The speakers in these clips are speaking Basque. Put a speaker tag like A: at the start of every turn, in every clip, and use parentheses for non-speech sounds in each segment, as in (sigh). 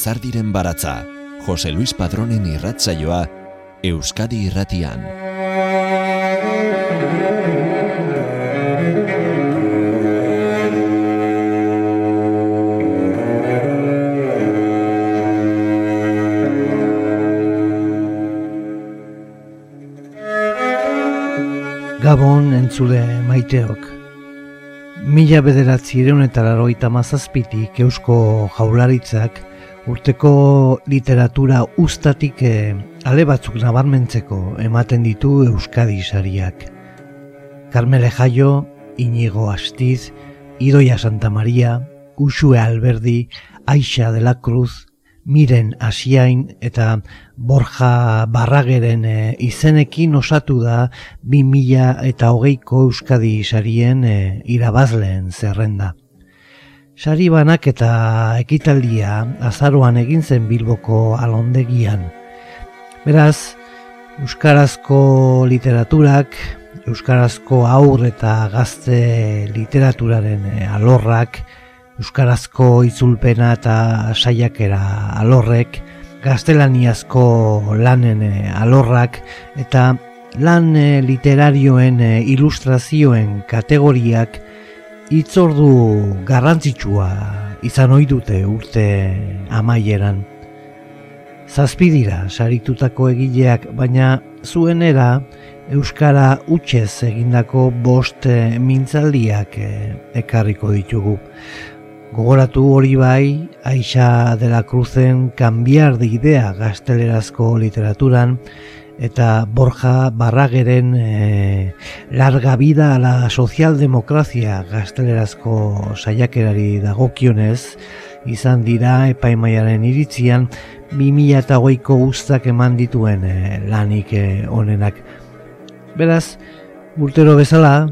A: Lizardiren baratza, Jose Luis Padronen irratzaioa, Euskadi irratian.
B: Gabon entzule maiteok. Mila bederatzi eta laroita mazazpitik eusko jaularitzak urteko literatura ustatik e, ale batzuk nabarmentzeko ematen ditu Euskadi sariak. Carmele Jaio, Inigo Astiz, Idoia Santa Maria, Usue Alberdi, Aixa de la Cruz, Miren Asiain eta Borja Barrageren e, izenekin osatu da 2000 eta hogeiko Euskadi sarien e, irabazleen zerrenda. Sari banak eta ekitaldia azaroan egin zen Bilboko alondegian. Beraz, Euskarazko literaturak, Euskarazko aur eta gazte literaturaren eh, alorrak, Euskarazko itzulpena eta saiakera alorrek, gaztelaniazko lanen eh, alorrak eta lan eh, literarioen ilustrazioen kategoriak itzordu garrantzitsua izan ohi dute urte amaieran. Zazpi dira saritutako egileak, baina zuenera Euskara utxez egindako bost mintzaldiak eh, ekarriko ditugu. Gogoratu hori bai, Aixa de la Cruzen kanbiar de idea gaztelerazko literaturan, eta Borja Barrageren e, larga vida a la socialdemocracia gaztelerazko saiakerari dagokionez izan dira epaimaiaren iritzian 2008ko ustak eman dituen e, lanik e, onenak. Beraz, urtero bezala,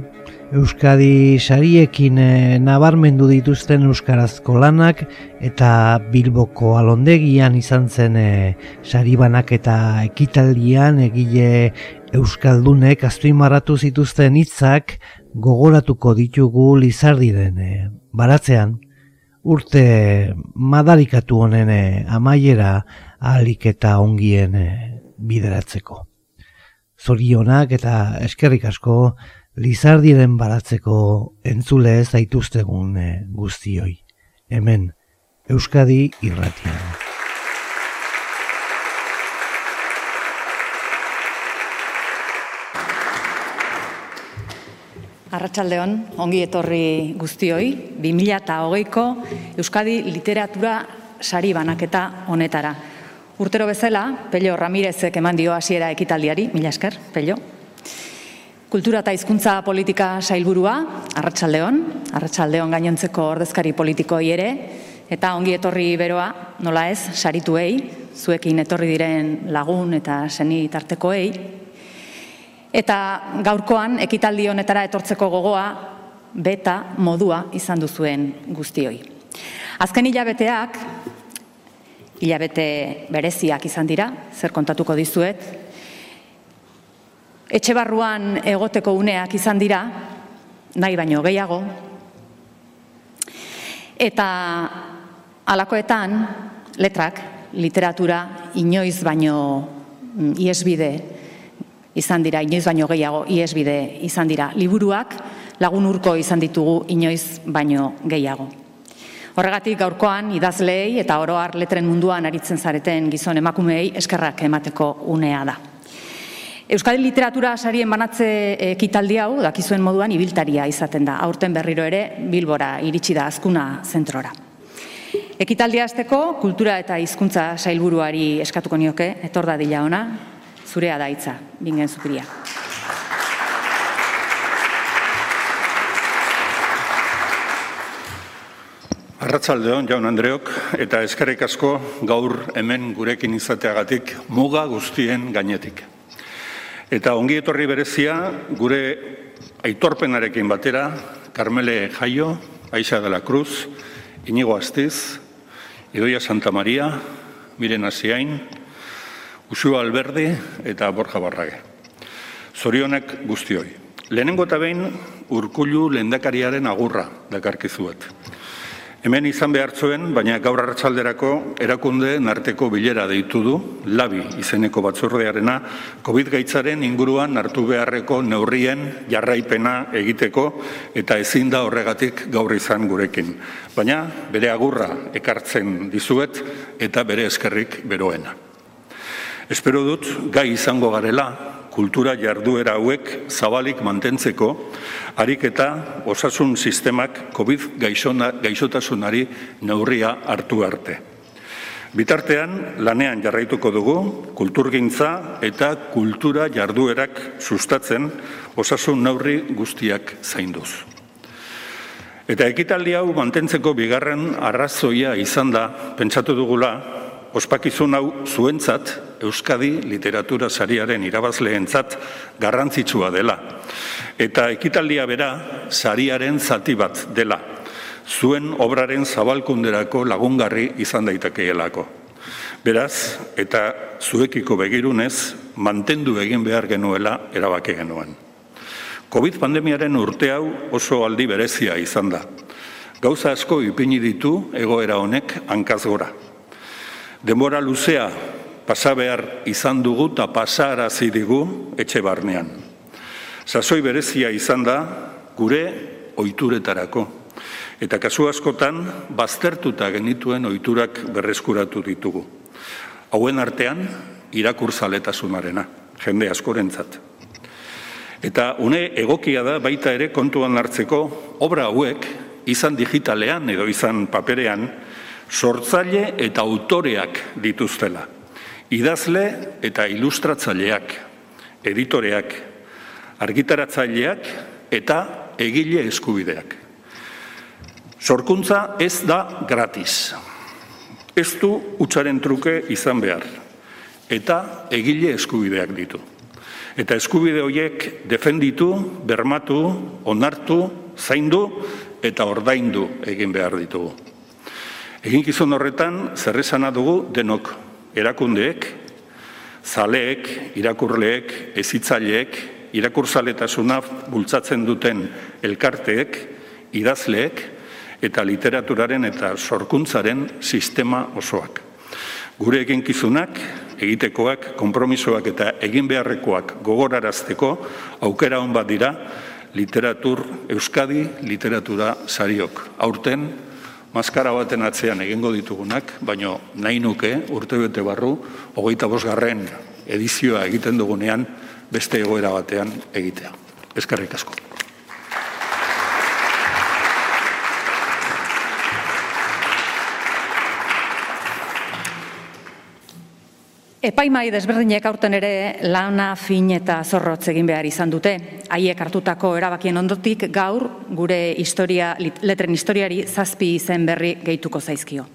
B: Euskadi sariekin e, nabarmendu dituzten euskarazko lanak eta Bilboko alondegian izan zen e, saribanak eta ekitaldian egile euskaldunek aztuimarratu zituzten hitzak gogoratuko ditugu lizardiren e, baratzean urte madarikatu honen amaiera ahalik eta ongien e, bideratzeko. Zorionak eta eskerrik asko Lizardiren baratzeko entzule ez daituztegun e, guztioi. Hemen, Euskadi irratia.
C: Arratxaldeon, ongi etorri guztioi, 2008ko Euskadi literatura sari banaketa honetara. Urtero bezala, Pello Ramirezek eman dio hasiera ekitaldiari, mila esker, Pello. Kultura eta hizkuntza politika sailburua, Arratsaldeon, Arratsaldeon gainontzeko ordezkari politikoi ere eta ongi etorri beroa, nola ez, sarituei, zuekin etorri diren lagun eta seni tartekoei. Eta gaurkoan ekitaldi honetara etortzeko gogoa beta modua izan duzuen guztioi. Azken hilabeteak hilabete bereziak izan dira, zer kontatuko dizuet, etxe barruan egoteko uneak izan dira, nahi baino gehiago, eta alakoetan letrak, literatura, inoiz baino mm, iesbide izan dira, inoiz baino gehiago iesbide izan dira. Liburuak lagun urko izan ditugu inoiz baino gehiago. Horregatik gaurkoan idazleei eta oroar letren munduan aritzen zareten gizon emakumeei eskerrak emateko unea da. Euskadi literatura sarien banatze ekitaldi hau dakizuen moduan ibiltaria izaten da. Aurten berriro ere Bilbora iritsi da azkuna zentrora. Ekitaldia azteko kultura eta hizkuntza sailburuari eskatuko nioke, etor da dila ona, zurea da hitza, bingen zupiria.
D: Arratzaldeon, jaun Andreok, eta eskerrik asko gaur hemen gurekin izateagatik muga guztien gainetik. Eta ongi etorri berezia, gure aitorpenarekin batera, Carmele Jaio, Aixa de la Cruz, Inigo Astiz, Idoia Santa Maria, Miren Asiain, Usua Alberdi eta Borja Barrage. Zorionak guztioi. Lehenengo eta behin urkullu lendakariaren agurra dakarkizuet. Hemen izan behar zuen, baina gaur hartzalderako erakunde narteko bilera deitu du, labi izeneko batzordearena, COVID gaitzaren inguruan hartu beharreko neurrien jarraipena egiteko eta ezin da horregatik gaur izan gurekin. Baina bere agurra ekartzen dizuet eta bere eskerrik beroena. Espero dut gai izango garela kultura jarduera hauek zabalik mantentzeko, harik eta osasun sistemak COVID gaixotasunari neurria hartu arte. Bitartean, lanean jarraituko dugu, kulturgintza eta kultura jarduerak sustatzen osasun neurri guztiak zainduz. Eta ekitaldi hau mantentzeko bigarren arrazoia izan da, pentsatu dugula, ospakizun hau zuentzat Euskadi literatura sariaren irabazleentzat garrantzitsua dela. Eta ekitaldia bera sariaren zati bat dela. Zuen obraren zabalkunderako lagungarri izan daitakeelako. Beraz, eta zuekiko begirunez, mantendu egin behar genuela erabake genuen. COVID pandemiaren urte hau oso aldi berezia izan da. Gauza asko ipini ditu egoera honek hankaz gora. Denbora luzea pasa behar izan dugu eta pasarazi digu etxe barnean. Sasoi berezia izan da gure oituretarako. Eta kasu askotan, baztertuta genituen oiturak berreskuratu ditugu. Hauen artean, irakurtzaletasunarena, jende askorentzat. Eta une egokia da baita ere kontuan hartzeko obra hauek izan digitalean edo izan paperean sortzaile eta autoreak dituztela idazle eta ilustratzaileak, editoreak, argitaratzaileak eta egile eskubideak. Sorkuntza ez da gratis. Ez du utxaren truke izan behar. Eta egile eskubideak ditu. Eta eskubide horiek defenditu, bermatu, onartu, zaindu eta ordaindu egin behar ditugu. Eginkizun horretan, zerrezana dugu denok erakundeek, zaleek, irakurleek, ezitzaileek, irakurzaletasuna bultzatzen duten elkarteek, idazleek, eta literaturaren eta sorkuntzaren sistema osoak. Gure eginkizunak, egitekoak, konpromisoak eta egin beharrekoak gogorarazteko aukera hon bat dira literatur Euskadi literatura sariok. Aurten maskara baten atzean egingo ditugunak, baino nahi nuke urtebete barru, hogeita bosgarren edizioa egiten dugunean, beste egoera batean egitea. Eskerrik asko.
C: Epaimai desberdinek aurten ere lana fin eta zorrotz egin behar izan dute. Haiek hartutako erabakien ondotik gaur gure historia, letren historiari zazpi izen berri gehituko zaizkio.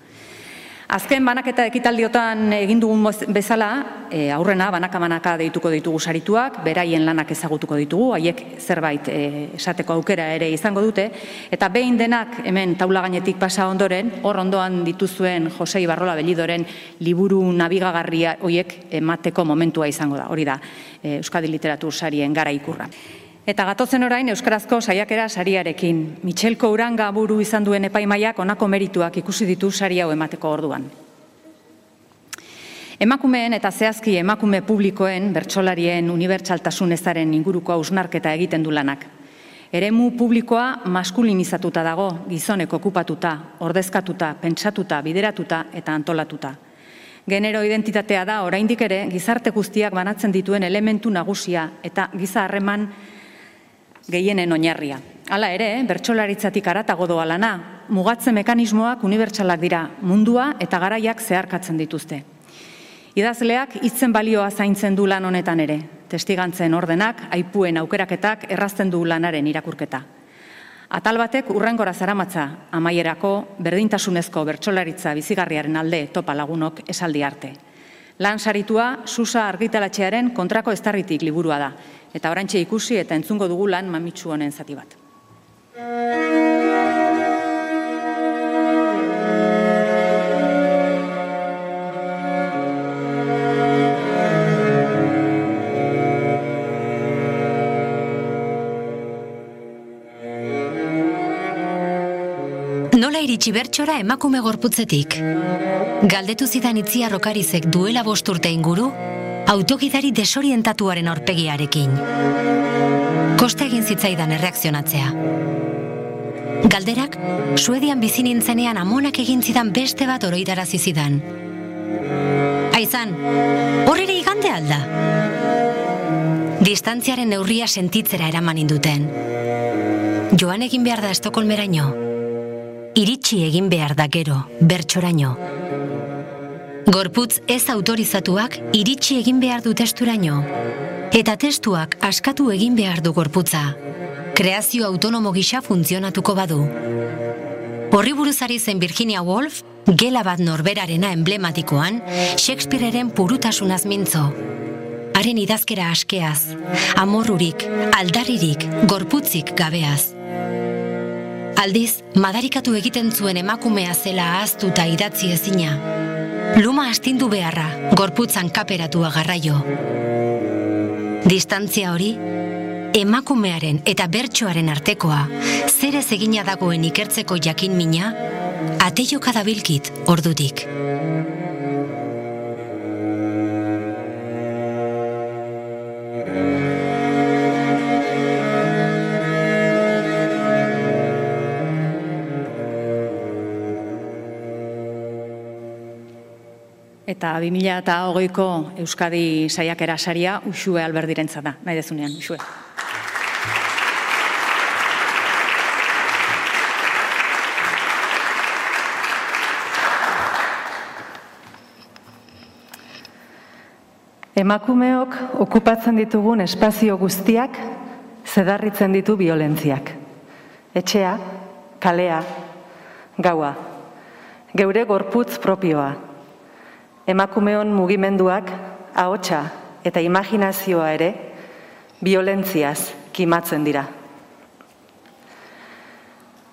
C: Azken banaketa ekitaldiotan egin dugun bezala, e, aurrena banaka-banaka deituko ditugu sarituak, beraien lanak ezagutuko ditugu, haiek zerbait e, esateko aukera ere izango dute, eta behin denak hemen taula gainetik pasa ondoren, hor ondoan dituzuen Josei Barrola Belidoren liburu nabigagarria hoiek emateko momentua izango da, hori da, e, Euskadi Literatur Sarien gara ikurra. Eta gatozen orain Euskarazko saiakera sariarekin. Mitxelko uranga buru izan duen epaimaiak onako merituak ikusi ditu sari hau emateko orduan. Emakumeen eta zehazki emakume publikoen bertsolarien unibertsaltasun ezaren inguruko hausnarketa egiten du lanak. Eremu publikoa maskulinizatuta dago, gizoneko okupatuta, ordezkatuta, pentsatuta, bideratuta eta antolatuta. Genero identitatea da oraindik ere gizarte guztiak banatzen dituen elementu nagusia eta giza harreman gehienen oinarria. Hala ere, bertsolaritzatik aratago doa lana, mugatze mekanismoak unibertsalak dira, mundua eta garaiak zeharkatzen dituzte. Idazleak hitzen balioa zaintzen du lan honetan ere. Testigantzen ordenak, aipuen aukeraketak errazten du lanaren irakurketa. Atal batek urrengora zaramatza, amaierako berdintasunezko bertsolaritza bizigarriaren alde topa lagunok esaldi arte. Lan saritua Susa argitalatxearen kontrako estarritik liburua da, eta orantxe ikusi eta entzungo dugu lan mamitsu honen zati bat.
E: Nola iritsi bertxora emakume gorputzetik? Galdetu zidan itziar okarizek duela bosturte inguru, autogidari desorientatuaren aurpegiarekin. Kosta egin zitzaidan erreakzionatzea. Galderak, Suedian bizi nintzenean amonak egin zidan beste bat oroitarazi zidan. Aizan, horrere igande alda? Distantziaren neurria sentitzera eraman induten. Joan egin behar da Estokolmeraino. Iritsi egin behar da gero, bertxoraino. Gorputz ez autorizatuak iritsi egin behar du testuraino. Eta testuak askatu egin behar du gorputza. Kreazio autonomo gisa funtzionatuko badu. Horri buruzari zen Virginia Woolf, gela bat norberarena emblematikoan, Shakespearearen purutasunaz mintzo. Haren idazkera askeaz, amorrurik, aldarririk, gorputzik gabeaz. Aldiz, madarikatu egiten zuen emakumea zela ahaztuta idatzi ezina. Luma astindu beharra, gorputzan kaperatua garraio. Distantzia hori, emakumearen eta bertsoaren artekoa, zer ez egina dagoen ikertzeko jakin mina, ateio kadabilkit ordutik.
F: Eta 2008ko Euskadi saiakera saria Uxue Alberdirentza da, nahi dezunean, Uxue. Emakumeok okupatzen ditugun espazio guztiak zedarritzen ditu violentziak. Etxea, kalea, gaua, geure gorputz propioa, emakumeon mugimenduak ahotsa eta imaginazioa ere violentziaz kimatzen dira.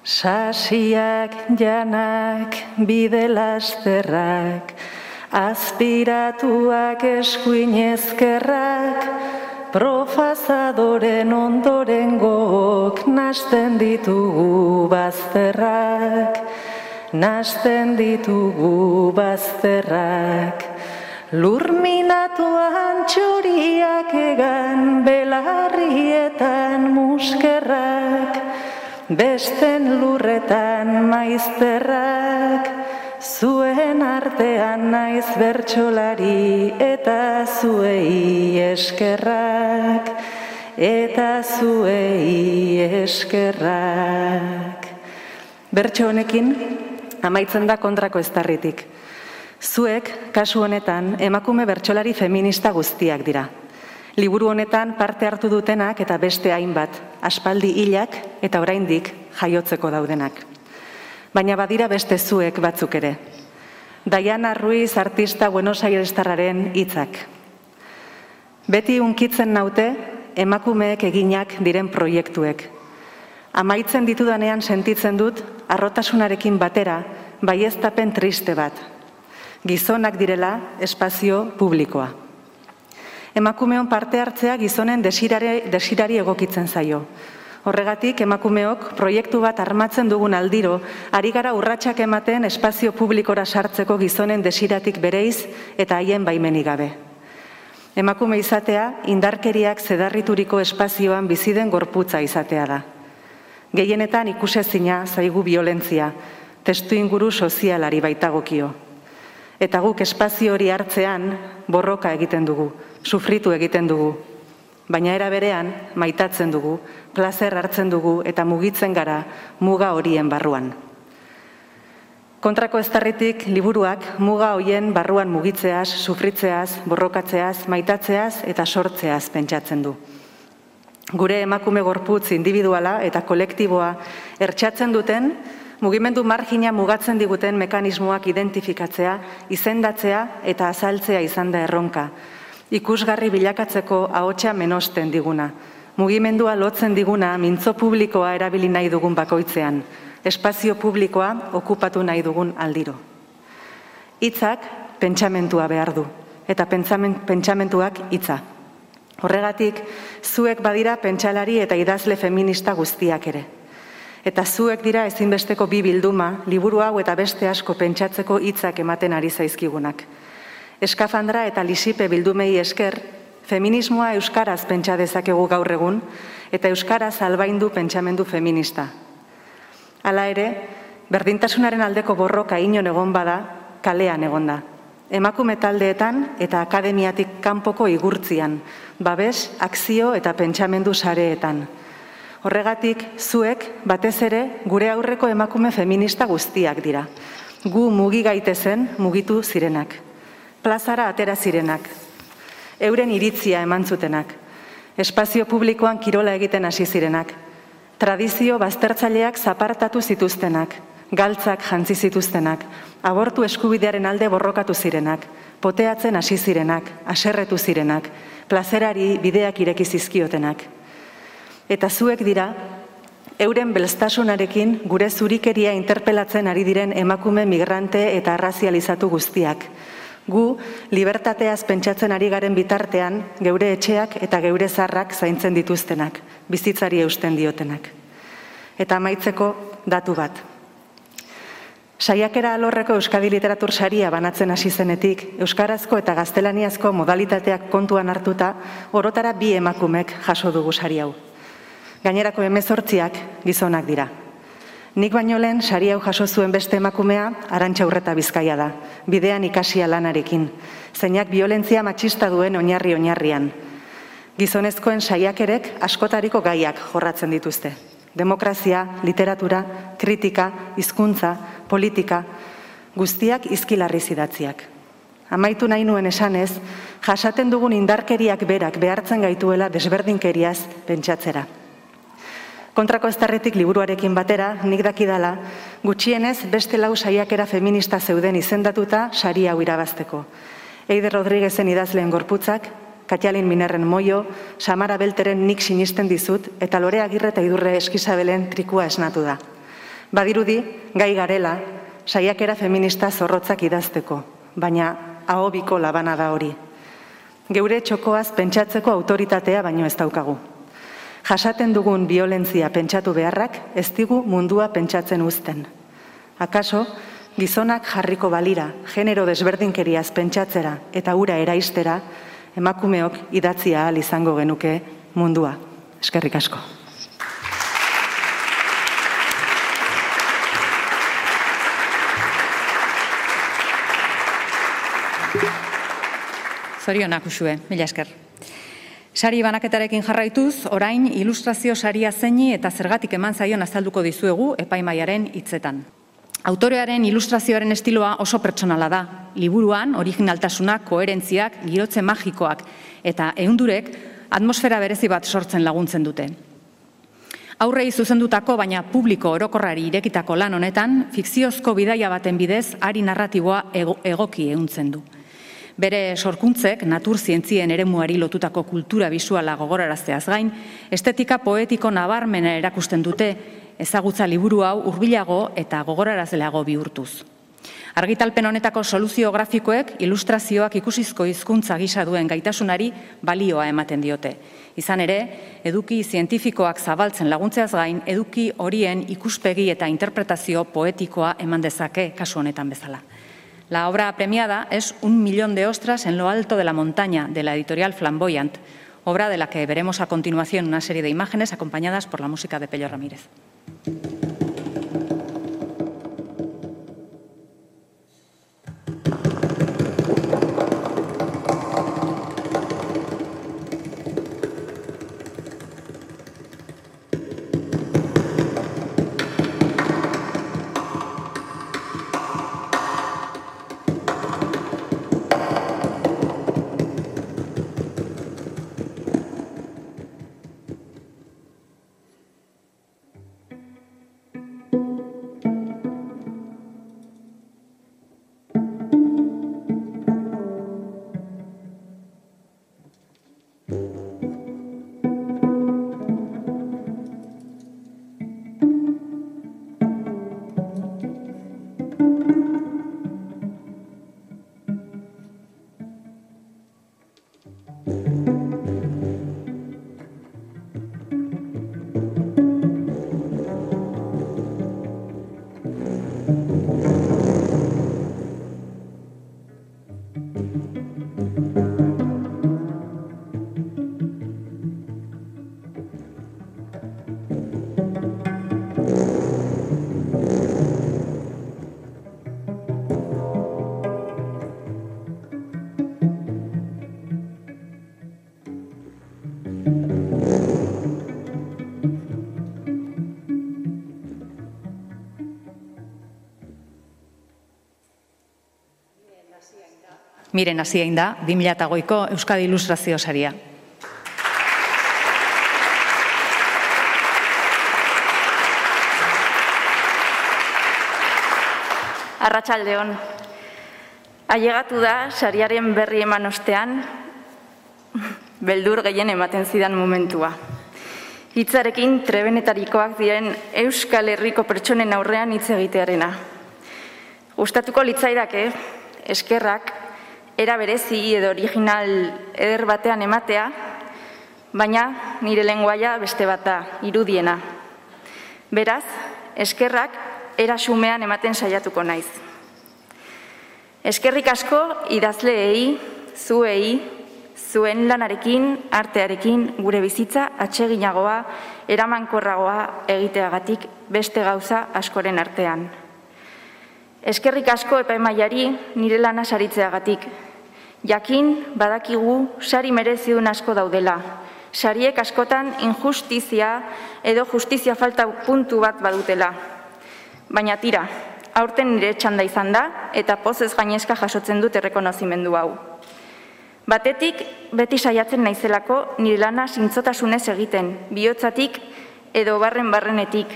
F: Sasiak janak bide lasterrak aspiratuak eskuinezkerrak profazadoren ondoren gok nasten ditugu bazterrak nasten ditugu bazterrak. Lurminatuan txoriak egan belarrietan muskerrak, besten lurretan maizterrak, zuen artean naiz bertsolari eta zuei eskerrak, eta zuei eskerrak. Bertso honekin, amaitzen da kontrako eztarritik. Zuek, kasu honetan, emakume bertsolari feminista guztiak dira. Liburu honetan parte hartu dutenak eta beste hainbat, aspaldi hilak eta oraindik jaiotzeko daudenak. Baina badira beste zuek batzuk ere. Diana Ruiz artista Buenos Airestarraren hitzak. Beti unkitzen naute emakumeek eginak diren proiektuek. Amaitzen ditudanean sentitzen dut arrotasunarekin batera baieztapen triste bat. Gizonak direla espazio publikoa. Emakumeon parte hartzea gizonen desirare, desirari egokitzen zaio. Horregatik emakumeok proiektu bat armatzen dugun aldiro, ari gara urratsak ematen espazio publikora sartzeko gizonen desiratik bereiz eta haien baimenik gabe. Emakume izatea indarkeriak zedarrituriko espazioan biziden gorputza izatea da. Gehienetan ikusezina zaigu violentzia, testu inguru sozialari baitagokio. Eta guk espazio hori hartzean borroka egiten dugu, sufritu egiten dugu. Baina era berean maitatzen dugu, plazer hartzen dugu eta mugitzen gara muga horien barruan. Kontrako estarritik liburuak muga hoien barruan mugitzeaz, sufritzeaz, borrokatzeaz, maitatzeaz eta sortzeaz pentsatzen du gure emakume gorputz individuala eta kolektiboa ertsatzen duten, mugimendu margina mugatzen diguten mekanismoak identifikatzea, izendatzea eta azaltzea izan da erronka. Ikusgarri bilakatzeko ahotsa menosten diguna. Mugimendua lotzen diguna mintzo publikoa erabili nahi dugun bakoitzean. Espazio publikoa okupatu nahi dugun aldiro. Hitzak pentsamentua behar du eta pentsamentuak hitza. Horregatik, zuek badira pentsalari eta idazle feminista guztiak ere. Eta zuek dira ezinbesteko bi bilduma, liburu hau eta beste asko pentsatzeko hitzak ematen ari zaizkigunak. Eskafandra eta lisipe bildumei esker, feminismoa euskaraz pentsa dezakegu gaur egun, eta euskaraz albaindu pentsamendu feminista. Hala ere, berdintasunaren aldeko borroka inon egon bada, kalean egon da. Emakume taldeetan eta akademiatik kanpoko igurtzian, babes, akzio eta pentsamendu sareetan. Horregatik, zuek, batez ere, gure aurreko emakume feminista guztiak dira. Gu mugi gaitezen mugitu zirenak. Plazara atera zirenak. Euren iritzia eman zutenak. Espazio publikoan kirola egiten hasi zirenak. Tradizio baztertzaileak zapartatu zituztenak. Galtzak jantzi zituztenak. Abortu eskubidearen alde borrokatu zirenak. Poteatzen hasi zirenak. Aserretu zirenak. Plazerari bideak ireki zizkiotenak eta zuek dira, euren belstasunarekin gure zurikeria interpelatzen ari diren emakume migrante eta arrazializatu guztiak. Gu, libertateaz pentsatzen ari garen bitartean, geure etxeak eta geure zarrak zaintzen dituztenak, bizitzari eusten diotenak. Eta amaitzeko datu bat. Saiakera alorreko Euskadi Literatur Saria banatzen hasi zenetik, Euskarazko eta Gaztelaniazko modalitateak kontuan hartuta, orotara bi emakumek jaso dugu sari hau. Gainerako emezortziak gizonak dira. Nik baino lehen sari hau jaso zuen beste emakumea arantxa urreta bizkaia da, bidean ikasia lanarekin, zeinak violentzia matxista duen oinarri oinarrian. Gizonezkoen saiakerek askotariko gaiak jorratzen dituzte. Demokrazia, literatura, kritika, hizkuntza, politika, guztiak izkilarri zidatziak. Amaitu nahi nuen esanez, jasaten dugun indarkeriak berak behartzen gaituela desberdinkeriaz pentsatzera. Kontrako estarretik liburuarekin batera, nik dakidala, gutxienez beste lau saiakera feminista zeuden izendatuta sari hau irabazteko. Eide Rodriguezen idazleen gorputzak, Katialin Minerren moio, Samara Belteren nik sinisten dizut, eta lore agirre eta idurre eskizabelen trikua esnatu da. Badirudi, gai garela, saiakera feminista zorrotzak idazteko, baina ahobiko labana da hori. Geure txokoaz pentsatzeko autoritatea baino ez daukagu. Jasaten dugun violentzia pentsatu beharrak ez digu mundua pentsatzen uzten. Akaso, gizonak jarriko balira, genero desberdinkeriaz pentsatzera eta ura eraistera, emakumeok idatzia ahal izango genuke mundua. Eskerrik asko.
C: Zorionak usue, mila esker. Sari banaketarekin jarraituz, orain ilustrazio saria zeini eta zergatik eman zaion azalduko dizuegu epaimaiaren hitzetan. Autorearen ilustrazioaren estiloa oso pertsonala da. Liburuan, originaltasunak, koherentziak, girotze magikoak eta ehundurek atmosfera berezi bat sortzen laguntzen dute. Aurrei zuzendutako baina publiko orokorrari irekitako lan honetan, fikziozko bidaia baten bidez, ari narratiboa egoki ehuntzen du. Bere sorkuntzek, natur zientzien eremuari lotutako kultura bisuala gogorarazteaz gain, estetika poetiko nabarmena erakusten dute ezagutza liburu hau hurbilago eta gogorarazleago bihurtuz. Argitalpen honetako soluzio grafikoek ilustrazioak ikusizko hizkuntza gisa duen gaitasunari balioa ematen diote. Izan ere, eduki zientifikoak zabaltzen laguntzeaz gain, eduki horien ikuspegi eta interpretazio poetikoa eman dezake kasu honetan bezala. La obra premiada es Un millón de ostras en lo alto de la montaña, de la editorial Flamboyant, obra de la que veremos a continuación una serie de imágenes acompañadas por la música de Pello Ramírez. Miren hasiain da, 2008ko Euskadi Ilustrazio saria.
G: Arratsaldeon. Ailegatu da sariaren berri eman ostean beldur gehien ematen zidan momentua. Hitzarekin trebenetarikoak diren Euskal Herriko pertsonen aurrean hitz egitearena. Gustatuko litzaidake eskerrak era berezi edo original eder batean ematea, baina nire lenguaia beste bata irudiena. Beraz, eskerrak era xumean ematen saiatuko naiz. Eskerrik asko idazleei, zuei, zuen lanarekin, artearekin, gure bizitza atseginagoa, eramankorragoa egiteagatik beste gauza askoren artean. Eskerrik asko epaimaiari nire lana saritzeagatik. Jakin badakigu sari merezidun asko daudela. Sariek askotan injustizia edo justizia falta puntu bat badutela. Baina tira, aurten nire txanda izan da eta pozez gainezka jasotzen dut errekonozimendu hau. Batetik, beti saiatzen naizelako nire lana zintzotasunez egiten, bihotzatik edo barren barrenetik,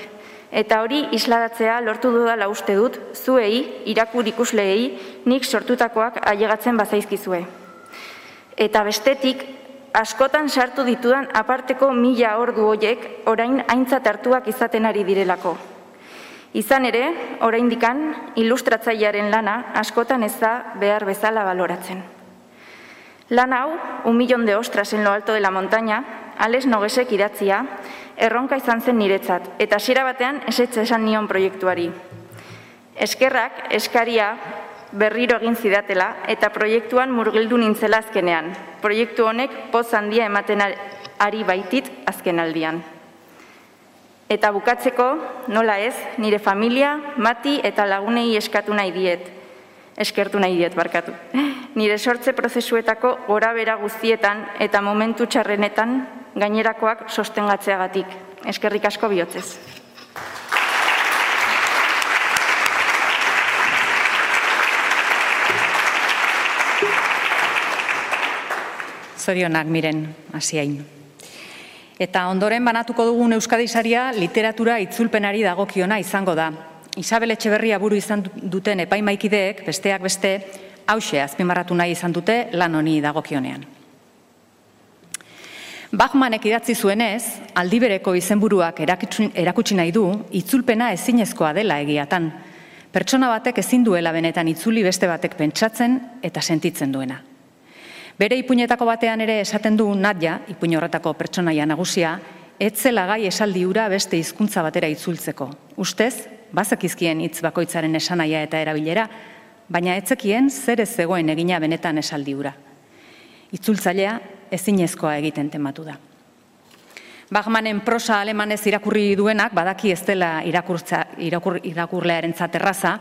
G: eta hori isladatzea lortu dudala uste dut, zuei, irakur ikusleei, nik sortutakoak ailegatzen bazaizkizue. Eta bestetik, askotan sartu ditudan aparteko mila ordu hoiek orain aintzat hartuak izaten ari direlako. Izan ere, oraindikan ilustratzailearen lana askotan ez da behar bezala baloratzen. Lan hau, un millón de ostras en lo alto de la montaña, ales nogesek idatzia, erronka izan zen niretzat, eta hasiera batean esetxe esan nion proiektuari. Eskerrak, eskaria, berriro egin zidatela, eta proiektuan murgildu nintzela azkenean. Proiektu honek poz handia ematen ari baitit azken aldian. Eta bukatzeko, nola ez, nire familia, mati eta lagunei eskatu nahi diet, eskertu nahi diet barkatu. Nire sortze prozesuetako gora bera guztietan eta momentu txarrenetan gainerakoak sostengatzeagatik. Eskerrik asko bihotzez.
C: Zorionak miren, hasiain. Eta ondoren banatuko dugun Euskadi saria literatura itzulpenari dagokiona izango da. Isabel Etxeberria buru izan duten epaimaikideek, besteak beste, hause azpimarratu nahi izan dute lan honi dagokionean. Bachmanek idatzi zuenez, aldibereko izenburuak erakutsi nahi du, itzulpena ezinezkoa dela egiatan. Pertsona batek ezin duela benetan itzuli beste batek pentsatzen eta sentitzen duena. Bere ipuñetako batean ere esaten du Nadia, ipuñ horretako pertsonaia nagusia, etzela gai esaldi ura beste hizkuntza batera itzultzeko. Ustez, bazakizkien hitz bakoitzaren esanaia eta erabilera, baina etzekien zer ez zegoen egina benetan esaldi ura. Itzultzailea ezinezkoa egiten tematu da. Bachmanen prosa alemanez irakurri duenak, badaki ez dela irakurtza, irakur, irakurlearen zaterraza,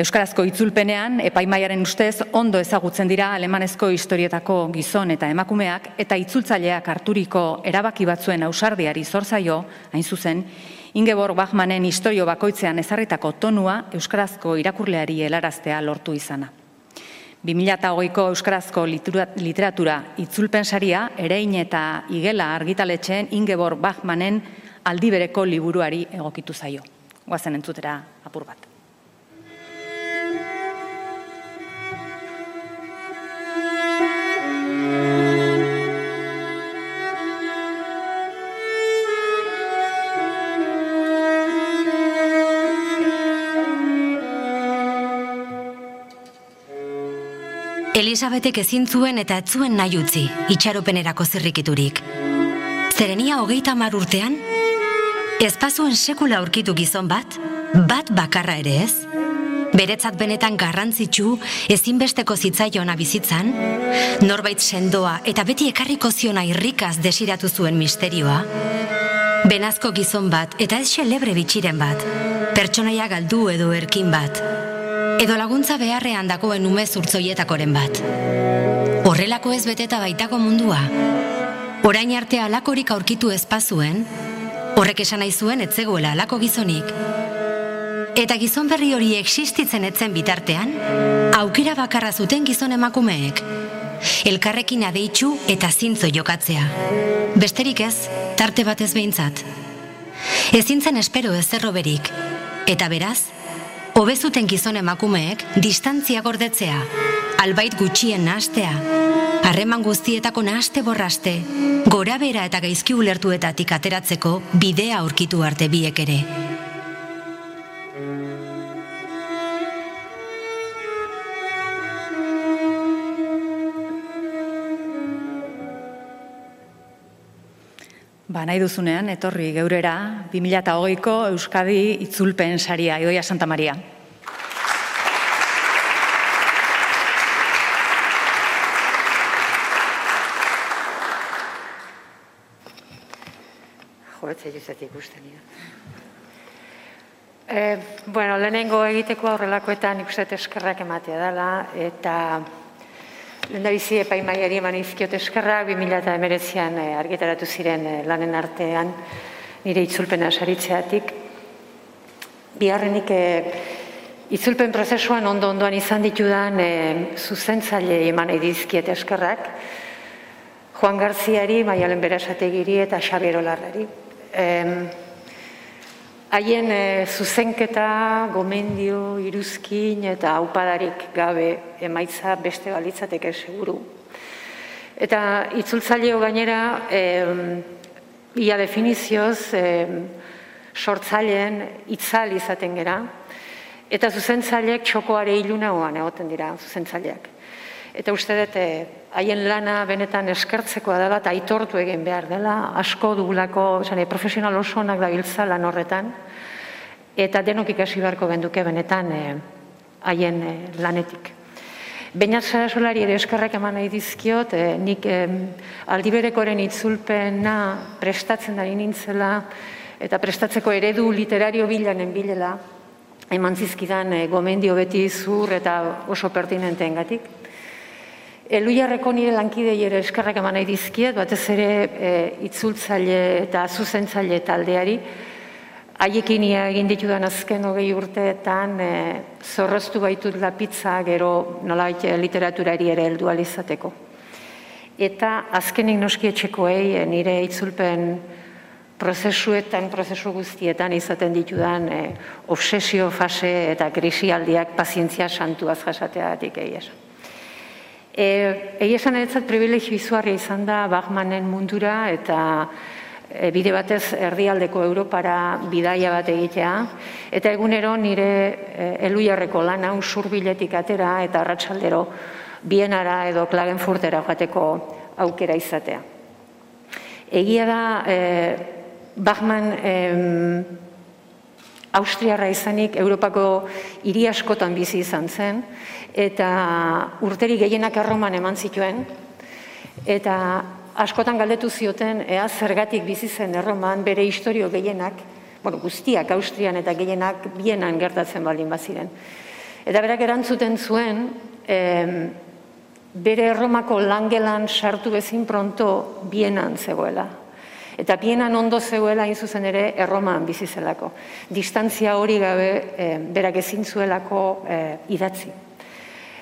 C: Euskarazko itzulpenean, epaimaiaren ustez, ondo ezagutzen dira alemanezko historietako gizon eta emakumeak, eta itzultzaileak harturiko erabaki batzuen ausardiari zorzaio, hain zuzen, Ingeborg Bachmanen historio bakoitzean ezarritako tonua Euskarazko irakurleari helaraztea lortu izana. 2008ko Euskarazko literatura itzulpensaria erein eta igela argitaletxeen Ingeborg Bachmanen aldibereko liburuari egokitu zaio. Guazen entzutera apur bat.
E: Elisabetek ezin zuen eta ez zuen nahi utzi, itxaropenerako zirrikiturik. Zerenia hogeita mar urtean? Ez pasuen sekula aurkitu gizon bat? Bat bakarra ere ez? Beretzat benetan garrantzitsu, ezinbesteko zitzaiona bizitzan? Norbait sendoa eta beti ekarriko ziona irrikaz desiratu zuen misterioa? Benazko gizon bat eta ez xelebre bitxiren bat? Pertsonaia galdu edo erkin bat? Edo laguntza beharrean dagoen ume zurtzoietakoren bat. Horrelako ez beteta baitako mundua. Orain arte alakorik aurkitu ezpazuen, horrek esan nahi zuen etzegoela alako gizonik. Eta gizon berri hori existitzen etzen bitartean, aukera bakarra zuten gizon emakumeek. Elkarrekin adeitzu eta zintzo jokatzea. Besterik ez, tarte batez behintzat. Ezintzen espero ez berik. Eta beraz, hobezuten gizon emakumeek distantzia gordetzea, albait gutxien nahastea, harreman guztietako nahaste borraste, gora bera eta gaizki ulertuetatik ateratzeko bidea aurkitu arte biek ere.
C: Ba, nahi duzunean, etorri geurera, 2008ko Euskadi itzulpen saria, Idoia Santa Maria.
H: Joetze juzetik ikusten dira. E, bueno, lehenengo egiteko aurrelakoetan ikuset eskerrak ematea dela, eta Lenda bizi epaimaiari eman izkiot eskerrak, 2000 eta emeretzean eh, argitaratu ziren eh, lanen artean nire itzulpena saritzeatik. Biharrenik eh, itzulpen prozesuan ondo ondoan izan ditudan eh, zuzentzaile eman edizkiet eskerrak, Juan Garziari, Maialen Berasategiri eta Xabier Olarrari. Haien e, zuzenketa, gomendio, iruzkin eta aupadarik gabe emaitza beste balitzateke seguru. Eta itzultzaileo gainera, e, ia definizioz, e, sortzaileen itzal izaten gera, eta zuzentzaileek txokoare ilunagoan egoten dira zuzentzaileak. Eta uste dut, eh, haien lana benetan eskertzekoa dela eta aitortu egin behar dela, asko dugulako, zane, profesional oso onak dabiltza lan horretan, eta denok ikasi beharko genduke benetan eh, haien e, lanetik. Baina Sarasolari ere eskerrak eman nahi dizkiot, e, nik e, aldiberekoren itzulpena prestatzen dari nintzela, eta prestatzeko eredu literario bilanen bilela, eman zizkidan gomendio beti zur eta oso pertinenteen gatik. Eluiarreko nire lankidei ere eskerrak eman nahi dizkiet, batez ere e, itzultzaile eta zuzentzaile taldeari, haiekin egin ditudan azken hogei urteetan e, zorroztu baitut lapitza gero nolait literaturari ere heldu alizateko. Eta azkenik noski etxekoei e, nire itzulpen prozesuetan, prozesu guztietan izaten ditudan e, obsesio fase eta krisialdiak pazientzia santuaz jasateatik egia E, Egi esan eretzat privilegio izuarria izan da Bachmanen mundura eta e, bide batez erdialdeko Europara bidaia bat egitea. Eta egunero nire e, eluiarreko lana usurbiletik atera eta arratsaldero bienara edo klagenfurtera joateko aukera izatea. Egia da, e, Bachman e, Austriarra izanik Europako hiri askotan bizi izan zen, eta urteri gehienak erroman eman zituen, eta askotan galdetu zioten, ea zergatik bizi zen erroman bere historio gehienak, bueno, guztiak Austrian eta gehienak bienan gertatzen baldin baziren. Eta berak erantzuten zuen, e, bere erromako langelan sartu bezin pronto bienan zegoela. Eta bienan ondo zegoela hain zuzen ere erroman bizi zelako. Distantzia hori gabe e, berak ezin zuelako e, idatzi.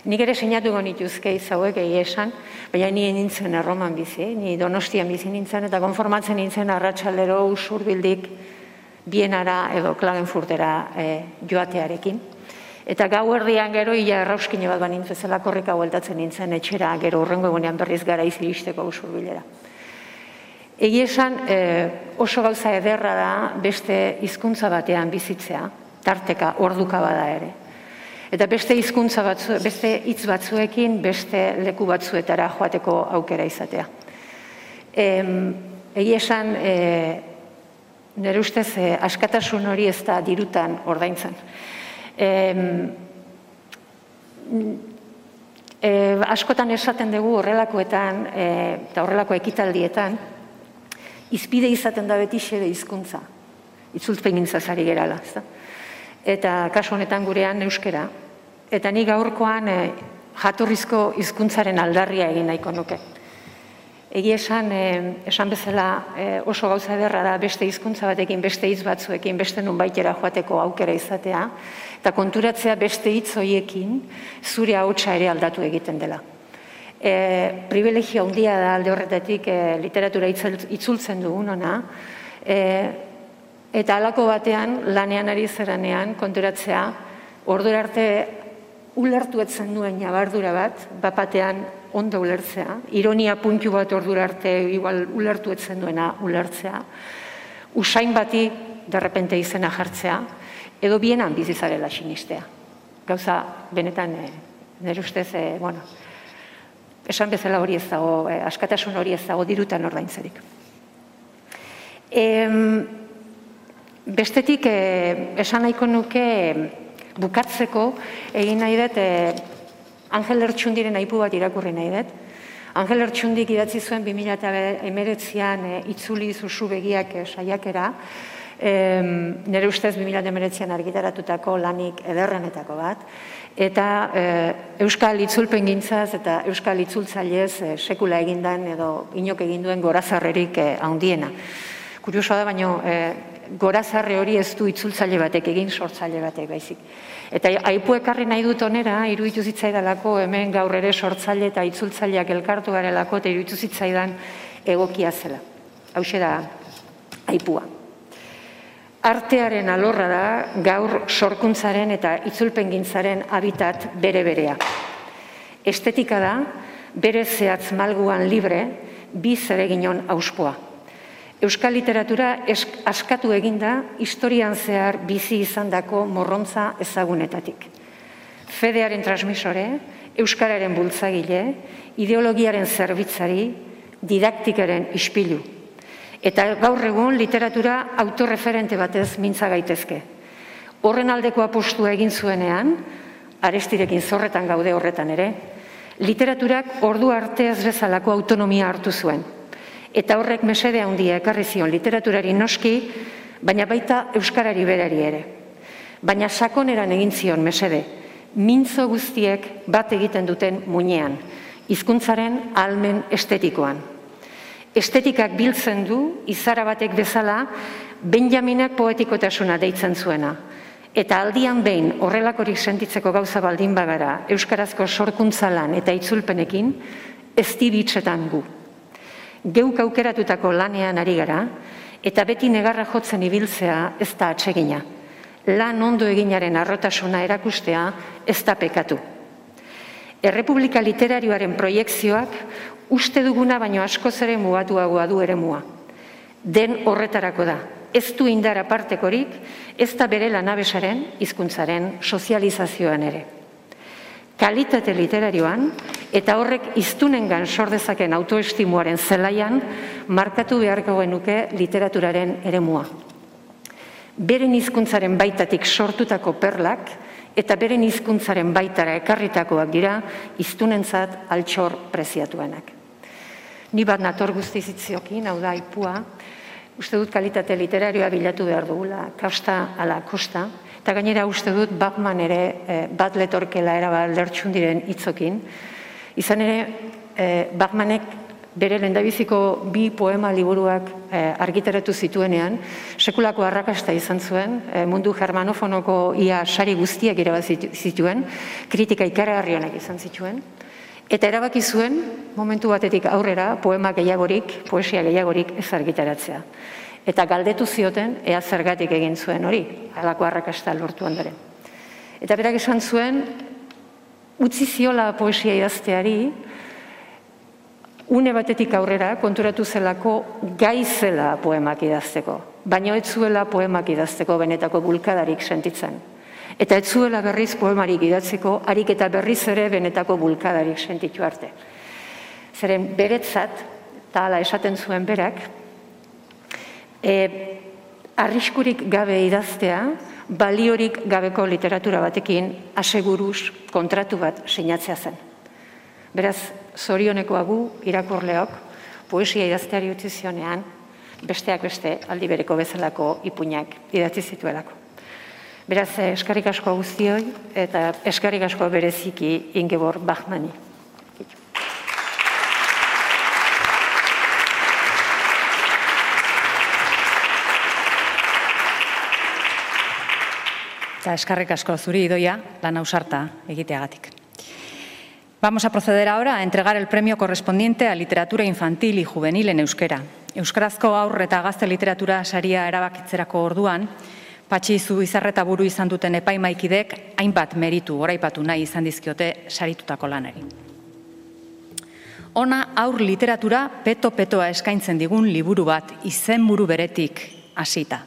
H: Nik ere seinatu gonituzke izauek egi esan, baina ni nintzen erroman bizi, ni donostian bizi nintzen, eta konformatzen nintzen arratsaldero usurbildik bienara edo klagenfurtera e, joatearekin. Eta gau erdian gero, ia errauskine bat banintzen zela korrika hueltatzen nintzen etxera, gero urrengo egunean berriz gara iziristeko usurbilera. Egi esan e, oso gauza ederra da beste hizkuntza batean bizitzea, tarteka, orduka bada ere. Eta beste hizkuntza batzu, beste hitz batzuekin, beste leku batzuetara joateko aukera izatea. Em, egi esan, e, nire ustez, e, askatasun hori ez da dirutan ordaintzen. Em, e, askotan esaten dugu horrelakoetan e, eta horrelako ekitaldietan, izpide izaten da beti xede hizkuntza. Itzultpen gintzazari gerala. Ez eta kasu honetan gurean euskera. Eta ni gaurkoan e, jatorrizko hizkuntzaren aldarria egin nahiko nuke. Egi esan, e, esan bezala e, oso gauza ederra da beste hizkuntza batekin, beste hitz batzuekin, beste nun baitera joateko aukera izatea, eta konturatzea beste hitz hoiekin zure hautsa ere aldatu egiten dela. E, privilegio handia da alde horretatik e, literatura itzultzen dugun ona, e, eta halako batean lanean ari zeranean konturatzea, ordu arte ulertu etzen duen jabardura bat, bapatean ondo ulertzea, ironia puntu bat ordura arte igual ulertu etzen duena ulertzea, usain bati derrepente izena jartzea, edo bienan bizizarela sinistea. Gauza, benetan, e, nire ustez, bueno, esan bezala hori ez dago, e, askatasun hori ez dago dirutan ordaintzerik. E, bestetik, e, esan nahiko nuke, bukatzeko, egin nahi dut, e, Angel Ertxundiren aipu bat irakurri nahi dut. Angel Ertxundik idatzi zuen 2008an e, itzuli zuzu begiak e, saiakera, e, nire ustez 2008an argitaratutako lanik ederrenetako bat, eta e, Euskal Itzulpen gintzaz eta Euskal Itzultzailez e, sekula egindan edo inok eginduen gorazarrerik e, handiena. Kuriosoa da, baino, e, gorazarre hori ez du itzultzaile batek egin sortzaile batek baizik. Eta aipu ekarri nahi dut onera, iruditu zitzaidalako hemen gaur ere sortzaile eta itzultzaileak elkartu garelako eta iruditu zitzaidan egokia zela. Hau da aipua. Artearen alorra da gaur sorkuntzaren eta itzulpengintzaren habitat bere berea. Estetika da, bere zehatz malguan libre, bi zereginon auspoa. Euskal literatura askatu eginda historian zehar bizi izandako morrontza ezagunetatik. Fedearen transmisore, Euskararen bultzagile, ideologiaren zerbitzari, didaktikaren ispilu. Eta gaur egun literatura autorreferente batez mintza gaitezke. Horren aldeko apostu egin zuenean, arestirekin zorretan gaude horretan ere, literaturak ordu arte ez bezalako autonomia hartu zuen eta horrek mesede handia ekarri zion literaturari noski, baina baita euskarari berari ere. Baina sakoneran egin zion mesede, mintzo guztiek bat egiten duten muinean, hizkuntzaren almen estetikoan. Estetikak biltzen du, izara batek bezala, Benjaminak poetikotasuna deitzen zuena. Eta aldian behin horrelakorik sentitzeko gauza baldin bagara, Euskarazko sorkuntzalan eta itzulpenekin, ez dibitzetan gu geuk aukeratutako lanean ari gara, eta beti negarra jotzen ibiltzea ez da atsegina. Lan ondo eginaren arrotasuna erakustea ez da pekatu. Errepublika literarioaren proiektzioak uste duguna baino askoz ere mugatuagoa du ere mua. Den horretarako da, ez du indara partekorik, ez da bere lanabesaren, hizkuntzaren sozializazioan ere kalitate literarioan eta horrek iztunengan sordezaken autoestimuaren zelaian markatu beharko genuke literaturaren eremua. Beren hizkuntzaren baitatik sortutako perlak eta beren hizkuntzaren baitara ekarritakoak dira iztunentzat altxor preziatuenak. Ni bat nator guzti hau da ipua, uste dut kalitate literarioa bilatu behar dugula, kasta ala kosta, Eta gainera uste dut Batman ere eh, bat letorkela era lertxun diren hitzokin. Izan ere, eh, Batmanek bere lendabiziko bi poema liburuak eh, argitaratu zituenean, sekulako arrakasta izan zuen, mundu germanofonoko ia sari guztiak irabaz zituen, kritika ikararrionak izan zituen, eta erabaki zuen, momentu batetik aurrera, poema gehiagorik, poesia gehiagorik ez argitaratzea eta galdetu zioten ea zergatik egin zuen hori, halako arrakasta lortu ondoren. Eta berak esan zuen, utzi ziola poesia idazteari, une batetik aurrera konturatu zelako gai zela poemak idazteko, baino ez zuela poemak idazteko benetako bulkadarik sentitzen. Eta ez zuela berriz poemarik idatzeko, harik eta berriz ere benetako bulkadarik sentitu arte. Zeren beretzat, eta hala esaten zuen berak, e, arriskurik gabe idaztea, baliorik gabeko literatura batekin aseguruz kontratu bat sinatzea zen. Beraz, zorioneko gu irakurleok, poesia idazteari utzi zionean, besteak beste aldi bereko bezalako ipuinak idatzi zituelako. Beraz, eh, eskarrik asko guztioi eta eskarrik asko bereziki Ingebor Bachmani.
C: Eta eskarrik asko zuri idoia lan ausarta egiteagatik. Vamos a proceder ahora a entregar el premio correspondiente a literatura infantil y juvenil en euskera. Euskarazko aurre eta gazte literatura saria erabakitzerako orduan, Patxi zu izarreta buru izan duten epaimaikidek hainbat meritu oraipatu nahi izan dizkiote saritutako lanari. Ona aur literatura peto-petoa eskaintzen digun liburu bat izenburu beretik hasita.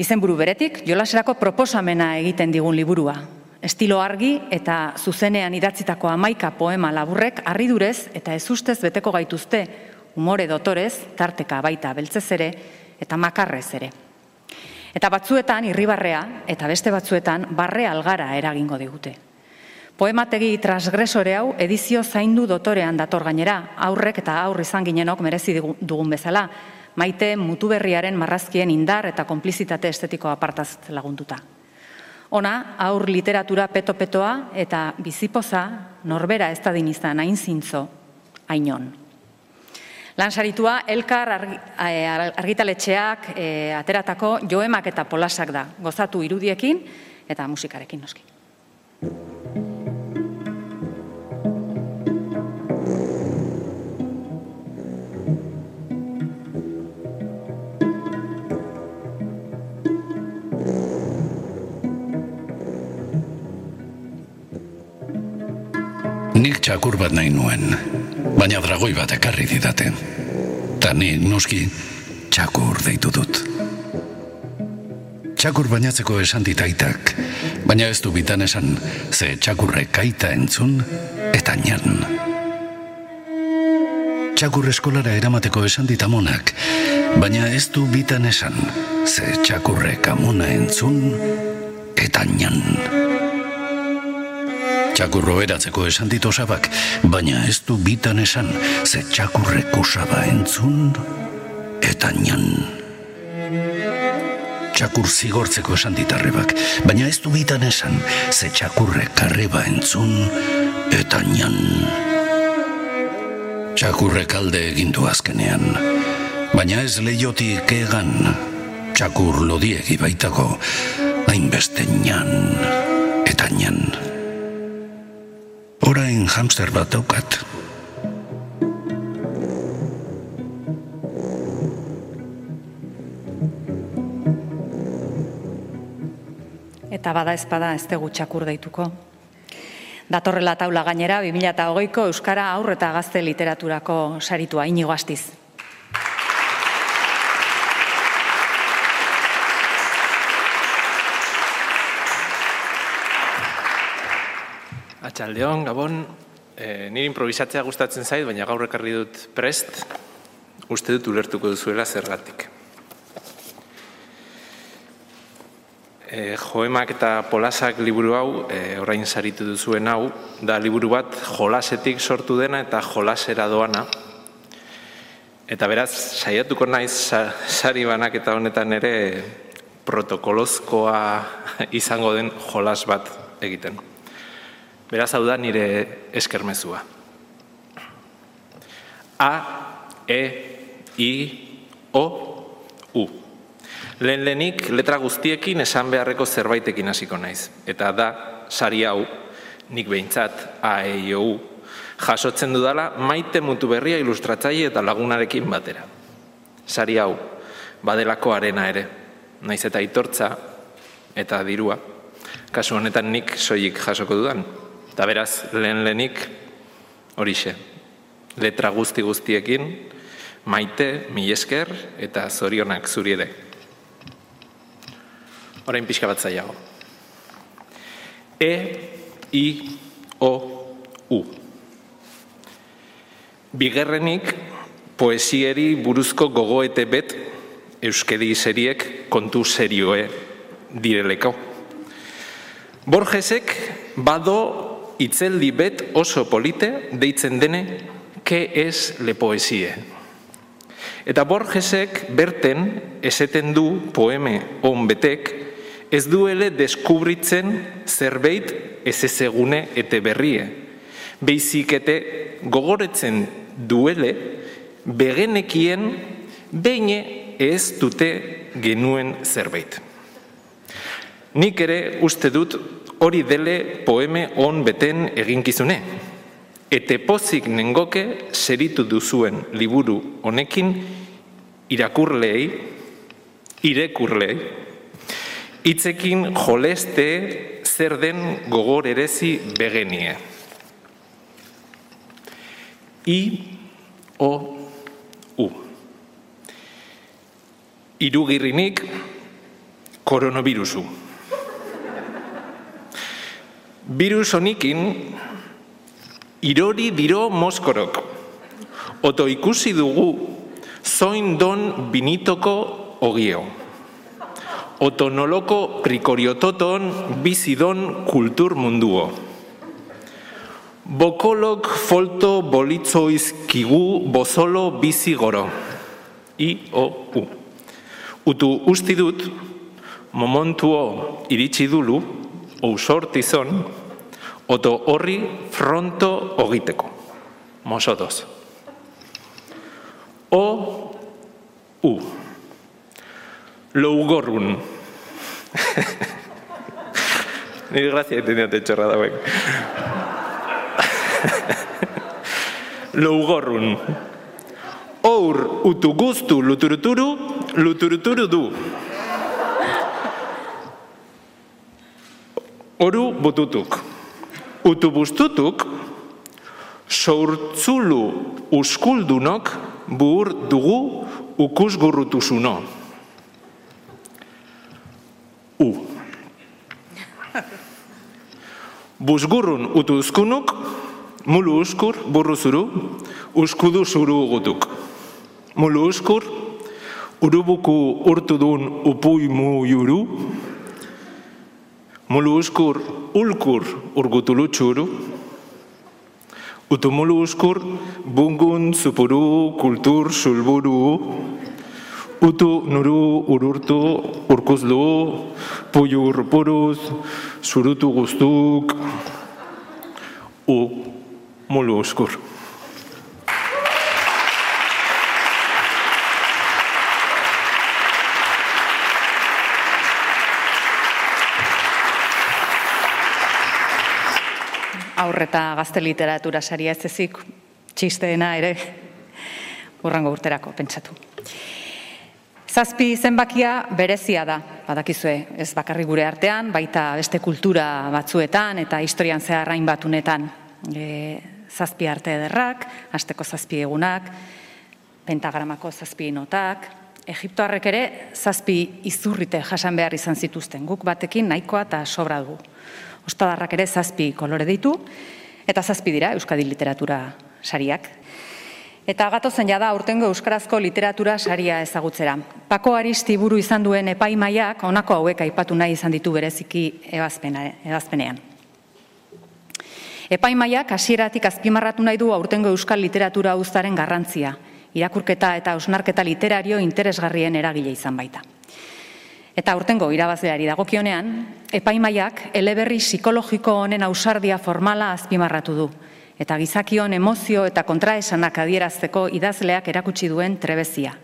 C: Izenburu beretik jolaserako proposamena egiten digun liburua. Estilo argi eta zuzenean idatzitako amaika poema laburrek arridurez eta ezustez beteko gaituzte umore dotorez, tarteka baita beltzez ere eta makarrez ere. Eta batzuetan irribarrea eta beste batzuetan barre algara eragingo digute. Poemategi transgresore hau edizio zaindu dotorean dator gainera, aurrek eta aurri izan ginenok merezi dugun bezala, maite mutu berriaren marrazkien indar eta konplizitate estetiko apartaz lagunduta. Ona, aur literatura peto-petoa eta bizipoza norbera ez da dinizan hain zintzo, hainon. Lansaritua, elkar argitaletxeak eh, ateratako joemak eta polasak da, gozatu irudiekin eta musikarekin noski.
I: Nik txakur bat nahi nuen, baina dragoi bat ekarri didate. Ta ni noski txakur deitu dut. Txakur bainatzeko esan ditaitak, baina ez du bitan esan ze txakurre kaita entzun eta nian. Txakur eskolara eramateko esan ditamonak, baina ez du bitan esan ze txakurre kamuna entzun eta nian. Txakurro eratzeko esan ditu osabak, baina ez du bitan esan, ze txakurreko osaba entzun, eta nian. Txakur zigortzeko esan ditarrebak, baina ez du bitan esan, ze txakurrek arreba entzun, eta nian. Txakurrek alde egindu azkenean, baina ez lehiotik egan, txakur lodiegi baitako, hainbeste nian, eta nian orain hamster bat daukat.
C: Eta bada ezpada ez dugu txakur deituko. Datorrela taula gainera, 2008ko Euskara aurre eta gazte literaturako saritua, inigo astiz.
J: Atxaldeon, Gabon, e, nire improvisatzea gustatzen zait, baina gaur ekarri dut prest, uste dut ulertuko duzuela zergatik. E, joemak eta polasak liburu hau, e, orain saritu duzuen hau, da liburu bat jolasetik sortu dena eta jolasera doana. Eta beraz, saiatuko naiz sari banak eta honetan ere protokolozkoa (laughs) izango den jolas bat egiten. Beraz hau da nire eskermezua. A, E, I, O, U. Lehen lehenik letra guztiekin esan beharreko zerbaitekin hasiko naiz. Eta da, sari hau, nik behintzat, A, E, I, O, U, jasotzen dudala maite mutu berria ilustratzaile eta lagunarekin batera. Sari hau, badelako arena ere, naiz eta itortza eta dirua. Kasu honetan nik soilik jasoko dudan, Eta beraz, lehen lehenik, horixe, letra guzti guztiekin, maite, mi esker, eta zorionak zuri ere. Horain pixka bat zailago. E, I, O, U. Bigerrenik, poesieri buruzko gogoete bet, euskedi seriek kontu serioe direleko. Borgesek bado itzeldi bet oso polite deitzen dene ke ez le poesie. Eta Borgesek berten eseten du poeme on betek ez duele deskubritzen zerbait ez ezegune ete berrie. Beizik ete gogoretzen duele begenekien beine ez dute genuen zerbait. Nik ere uste dut hori dele poeme on beten eginkizune. Ete pozik nengoke seritu duzuen liburu honekin irakurleei, irekurleei, hitzekin joleste zer den gogor erezi begenie. I, O, U. Irugirrinik koronavirusu. Virus honikin irori diro moskorok. Oto ikusi dugu zoin don binitoko ogio. Oto noloko prikoriototon bizidon kultur munduo. Bokolok folto bolitzoizkigu bozolo bizi goro. I, O, U. Utu usti dut, momentuo iritsi dulu, ousortizon, oto horri fronto ogiteko. Mosodoz. O, U. Lougorrun. (laughs) Nire grazia entendiate txorra dauen. (laughs) Lougorrun. Our utu guztu luturuturu, luturuturu du. Oru bututuk. Utu bustutuk, sourtzulu uskuldunok buur dugu ukusgurrutusuno. U. Busgurrun utuzkunuk, mulu uskur burru zuru, uskudu zuru gutuk. Mulu uskur, urubuku urtudun upui mu juru, mulu uskur ulkur urgutulu txuru, utumulu uskur bungun zupuru kultur sulburu, utu nuru ururtu urkuzlu, puyur puruz, surutu guztuk, u mulu uskur.
C: Aurreta gazte literatura saria ez ezik, txisteena ere, urrango urterako pentsatu. Zazpi zenbakia berezia da, badakizue, ez bakarri gure artean, baita beste kultura batzuetan eta historian zeharrain batunetan. E, zazpi arte ederrak, asteko zazpi egunak, pentagramako zazpi notak, Egiptoarrek ere zazpi izurrite jasan behar izan zituzten, guk batekin nahikoa eta sobra dugu. Ostadarrak ere zazpi kolore ditu, eta zazpi dira Euskadi Literatura sariak. Eta gatozen jada urtengo Euskarazko literatura saria ezagutzera. Pako Aristi buru izan duen epaimaiak honako hauek aipatu nahi izan ditu bereziki ebazpenean. Epaimaiak hasieratik azpimarratu nahi du aurtengo Euskal literatura uztaren garrantzia, irakurketa eta osnarketa literario interesgarrien eragile izan baita. Eta urtengo irabazleari dagokionean, epaimaiak eleberri psikologiko honen ausardia formala azpimarratu du, eta gizakion emozio eta kontraesanak adierazteko idazleak erakutsi duen trebezia.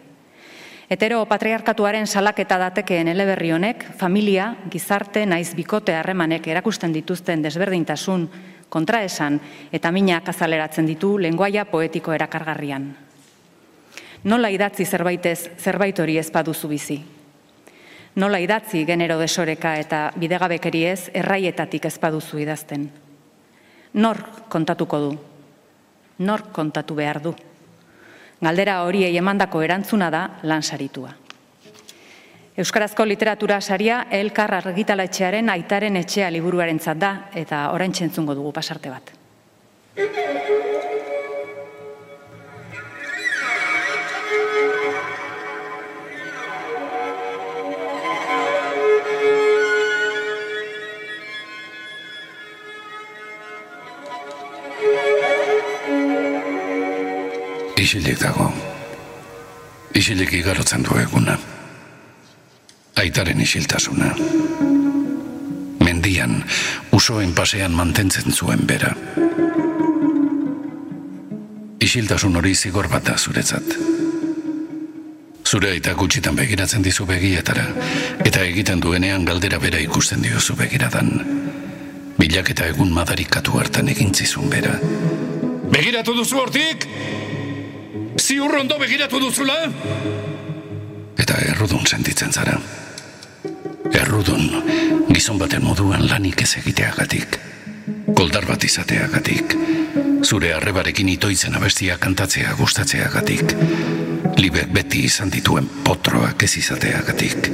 C: Etero patriarkatuaren salaketa datekeen eleberri honek, familia, gizarte, naiz bikote harremanek erakusten dituzten desberdintasun, kontraesan eta minak azaleratzen ditu lenguaia poetiko erakargarrian. Nola idatzi zerbaitez zerbait hori ez baduzu bizi, nola idatzi genero desoreka eta bidegabekeri ez erraietatik ezpaduzu idazten. Nor kontatuko du? Nor kontatu behar du? Galdera horiei emandako erantzuna da lansaritua. Euskarazko literatura saria elkar argitaletxearen aitaren etxea liburuaren da eta orain txentzungo dugu pasarte bat.
I: Isilik dago. Isilik igarotzen du eguna. Aitaren isiltasuna. Mendian, usoen pasean mantentzen zuen bera. Isiltasun hori zigor bat da zuretzat. Zure aita gutxitan begiratzen dizu begietara, eta egiten duenean galdera bera ikusten diozu begiradan. Bilak eta egun madarikatu hartan egin zizun bera. Begiratu duzu hortik? Ziur ondo begiratu duzula? Eta errudun sentitzen zara. Errudun, gizon baten moduan lanik ez egiteagatik. Goldar bat izateagatik. Zure arrebarekin itoitzen abestia kantatzea gustatzeagatik. Libek beti izan dituen potroak ez izateagatik.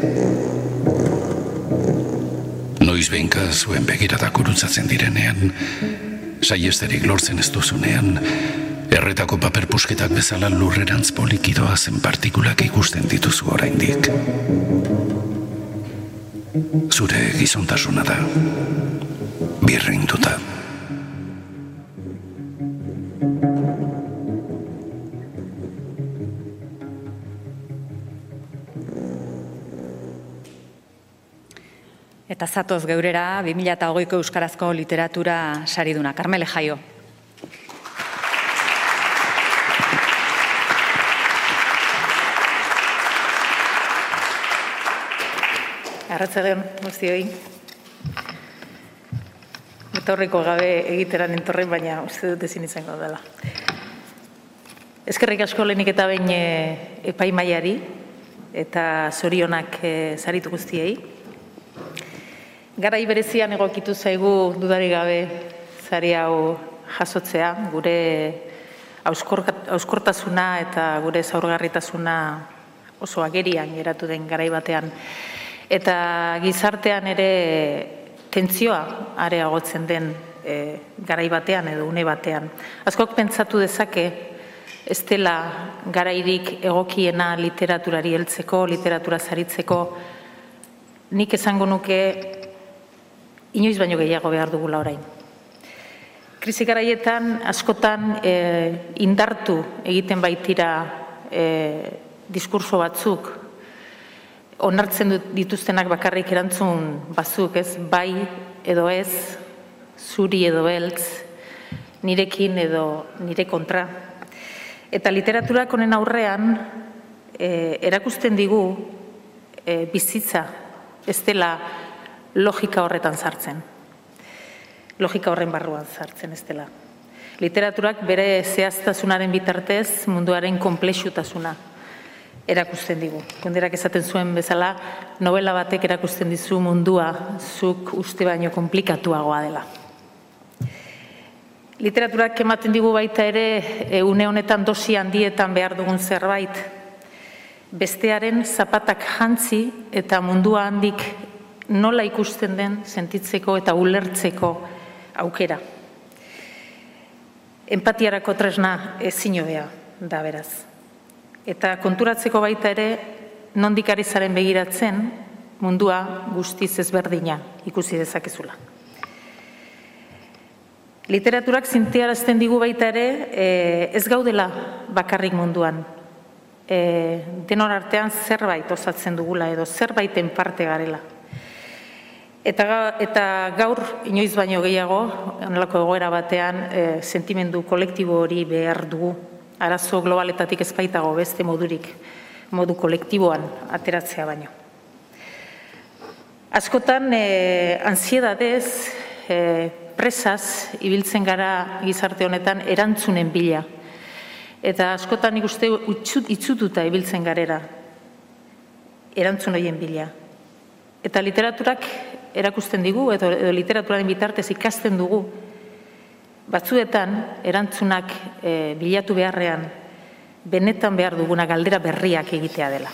I: Noiz behinka zuen begiradak urutzatzen direnean, saiesterik lortzen ez duzunean, erretako paper pusketak bezala lurrerantz polikidoa zen partikulak ikusten dituzu oraindik. Zure gizontasuna da, birrinduta.
K: Eta zatoz geurera, 2008ko Euskarazko literatura sariduna. Carmele Jaio. Arratzaren, guztioi. Etorriko gabe egiteran entorren, baina uste dut ezin izango dela. Ezkerrik asko lehenik eta bain epaimaiari eta zorionak zaritu guztiei. Garai berezian egokitu zaigu dudari gabe zari hau jasotzea, gure auskortasuna eta gure zaurgarritasuna oso agerian geratu den garai batean. Eta gizartean ere tentzioa areagotzen den e, garai batean edo une batean. Azkok pentsatu dezake, ez dela garairik egokiena literaturari heltzeko, literatura zaritzeko, nik esango nuke inoiz baino gehiago behar dugula orain. Krisi garaietan askotan e, indartu egiten baitira e, diskurso batzuk, onartzen dituztenak bakarrik erantzun bazuk, ez bai edo ez, zuri edo beltz, nirekin edo nire kontra. Eta literaturak honen aurrean e, erakusten digu e, bizitza, ez dela logika horretan sartzen. Logika horren barruan sartzen ez dela. Literaturak bere zehaztasunaren bitartez munduaren komplexutasuna erakusten digu. Kunderak esaten zuen bezala, novela batek erakusten dizu mundua zuk uste baino komplikatuagoa dela. Literaturak ematen digu baita ere, une honetan dosi handietan behar dugun zerbait, bestearen zapatak jantzi eta mundua handik nola ikusten den sentitzeko eta ulertzeko aukera. Empatiarako tresna ezin da beraz. Eta konturatzeko baita ere, nondik ari zaren begiratzen, mundua guztiz ezberdina ikusi dezakezula. Literaturak zintiarazten digu baita ere, e, ez gaudela bakarrik munduan. E, denor artean zerbait osatzen dugula edo zerbaiten parte garela. Eta, eta gaur, inoiz baino gehiago, onelako egoera batean, e, sentimendu kolektibo hori behar dugu. Arazo globaletatik ezpaitago beste modurik, modu kolektiboan ateratzea baino. Askotan, e, ansiedadez, e, presaz, ibiltzen gara gizarte honetan, erantzunen bila. Eta askotan ikuste itzututa ibiltzen garera, erantzun horien bila. Eta literaturak erakusten digu, edo, edo literaturaren bitartez ikasten dugu, batzuetan erantzunak e, bilatu beharrean, benetan behar duguna galdera berriak egitea dela.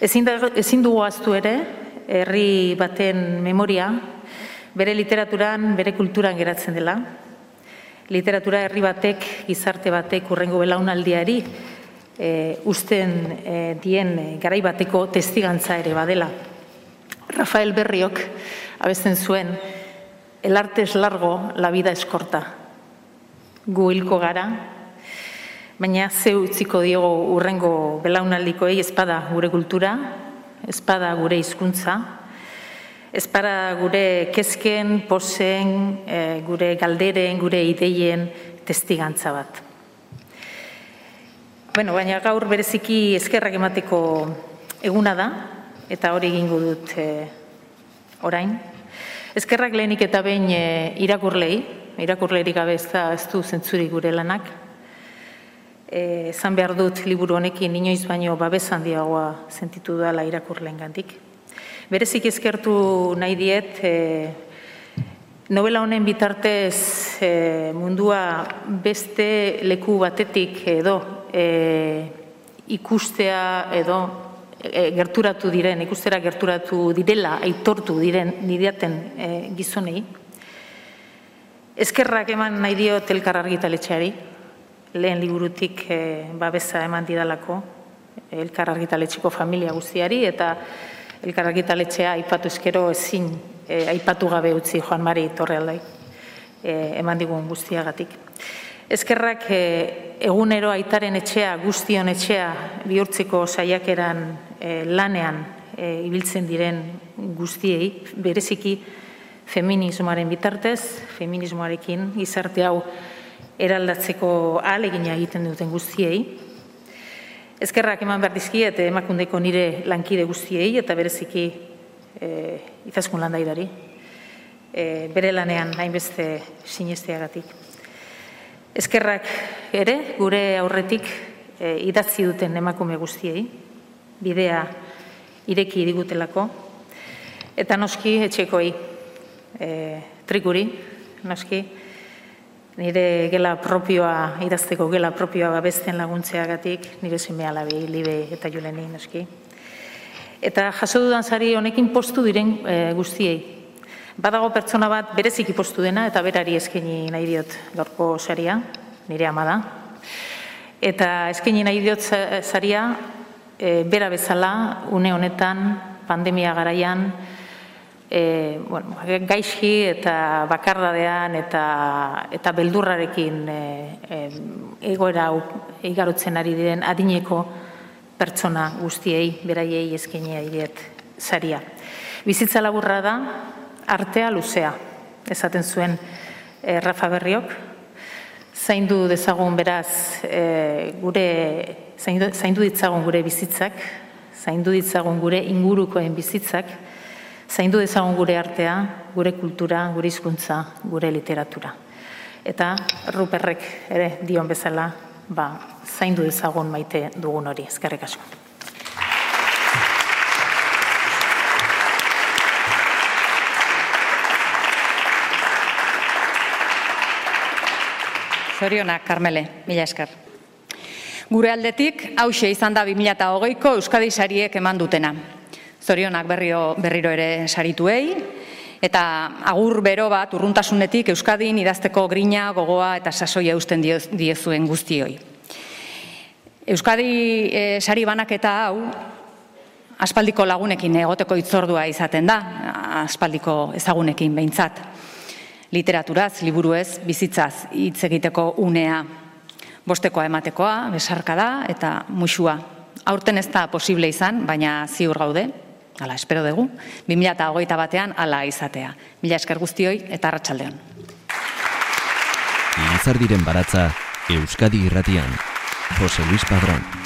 K: Ezin, da, ezin dugu aztu ere, herri baten memoria, bere literaturan, bere kulturan geratzen dela. Literatura herri batek, gizarte batek, urrengo belaunaldiari, e, usten e, dien garai bateko testigantza ere badela. Rafael Berriok abesten zuen, el arte es largo, la vida es corta. Gu hilko gara, baina ze utziko diogo urrengo belaunaldikoei espada gure kultura, espada gure hizkuntza, espada gure kezken, posen, e, gure galderen, gure ideien testigantza bat. Bueno, baina gaur bereziki eskerrak emateko eguna da, eta hori egingo dut e, orain. Eskerrak lehenik eta behin e, irakurlei, irakurleirik gabe ez da ez du zentzuri gure lanak. E, zan behar dut liburu honekin inoiz baino babes handiagoa sentitu dela irakurleen gandik. Berezik eskertu nahi diet, e, novela honen bitartez e, mundua beste leku batetik edo e, ikustea edo e, gerturatu diren, ikustera gerturatu direla, aitortu diren nideaten e, gizonei. Eskerrak eman nahi dio telkar argitaletxeari, lehen liburutik e, babesa eman didalako, elkar argitaletxeko familia guztiari, eta elkar argitaletxea aipatu eskero ezin e, aipatu gabe utzi Joan Mari Torrealdai e, eman digun guztiagatik. Ezkerrak e, egunero aitaren etxea, guztion etxea bihurtzeko saiakeran lanean e, ibiltzen diren guztiei, bereziki feminismoaren bitartez, feminismoarekin gizarte hau eraldatzeko alegina egiten duten guztiei, Ezkerrak eman behar dizkiet emakundeko nire lankide guztiei eta bereziki e, izaskun landaidari. E, bere lanean hainbeste sinesteagatik. Ezkerrak ere, gure aurretik e, idatzi duten emakume guztiei, bidea ireki digutelako, eta noski etxekoi e, trikuri, noski, nire gela propioa, idazteko gela propioa babesten laguntzeagatik, nire zime alabi, libe eta juleni, noski. Eta jaso dudan zari honekin postu diren e, guztiei. Badago pertsona bat bereziki postu dena eta berari eskaini nahi diot gaurko saria, nire ama da. Eta eskaini nahi diot saria e, bera bezala une honetan pandemia garaian e, bueno, gaixi eta bakardadean eta, eta beldurrarekin e, e, egoera igarotzen ari diren adineko pertsona guztiei, beraiei eskenea iret zaria. Bizitza laburra da, artea luzea, esaten zuen e, Rafa Berriok, zaindu dezagun beraz e, gure, zaindu, zaindu ditzagun gure bizitzak, zaindu ditzagun gure ingurukoen bizitzak, zaindu dezagun gure artea, gure kultura, gure hizkuntza, gure literatura. Eta ruperrek ere dion bezala, ba, zaindu dezagun maite dugun hori, ezkerrik asko.
C: Zorionak, Carmele, mila esker. Gure aldetik, hause izan da 2008ko Euskadi Sariek eman dutena zorionak berrio, berriro ere sarituei, eta agur bero bat urruntasunetik Euskadin idazteko grina, gogoa eta sasoia eusten diezuen guztioi. Euskadi e, sari banaketa hau, aspaldiko lagunekin egoteko itzordua izaten da, aspaldiko ezagunekin behintzat. Literaturaz, liburuez, bizitzaz hitz egiteko unea, bostekoa ematekoa, besarka da eta musua. Aurten ez da posible izan, baina ziur gaude, Hala, espero dugu, 2008 batean ala izatea. Mila esker guztioi eta arratsaldean.
A: Lizardiren baratza, Euskadi irratian. Jose Luis Padrón.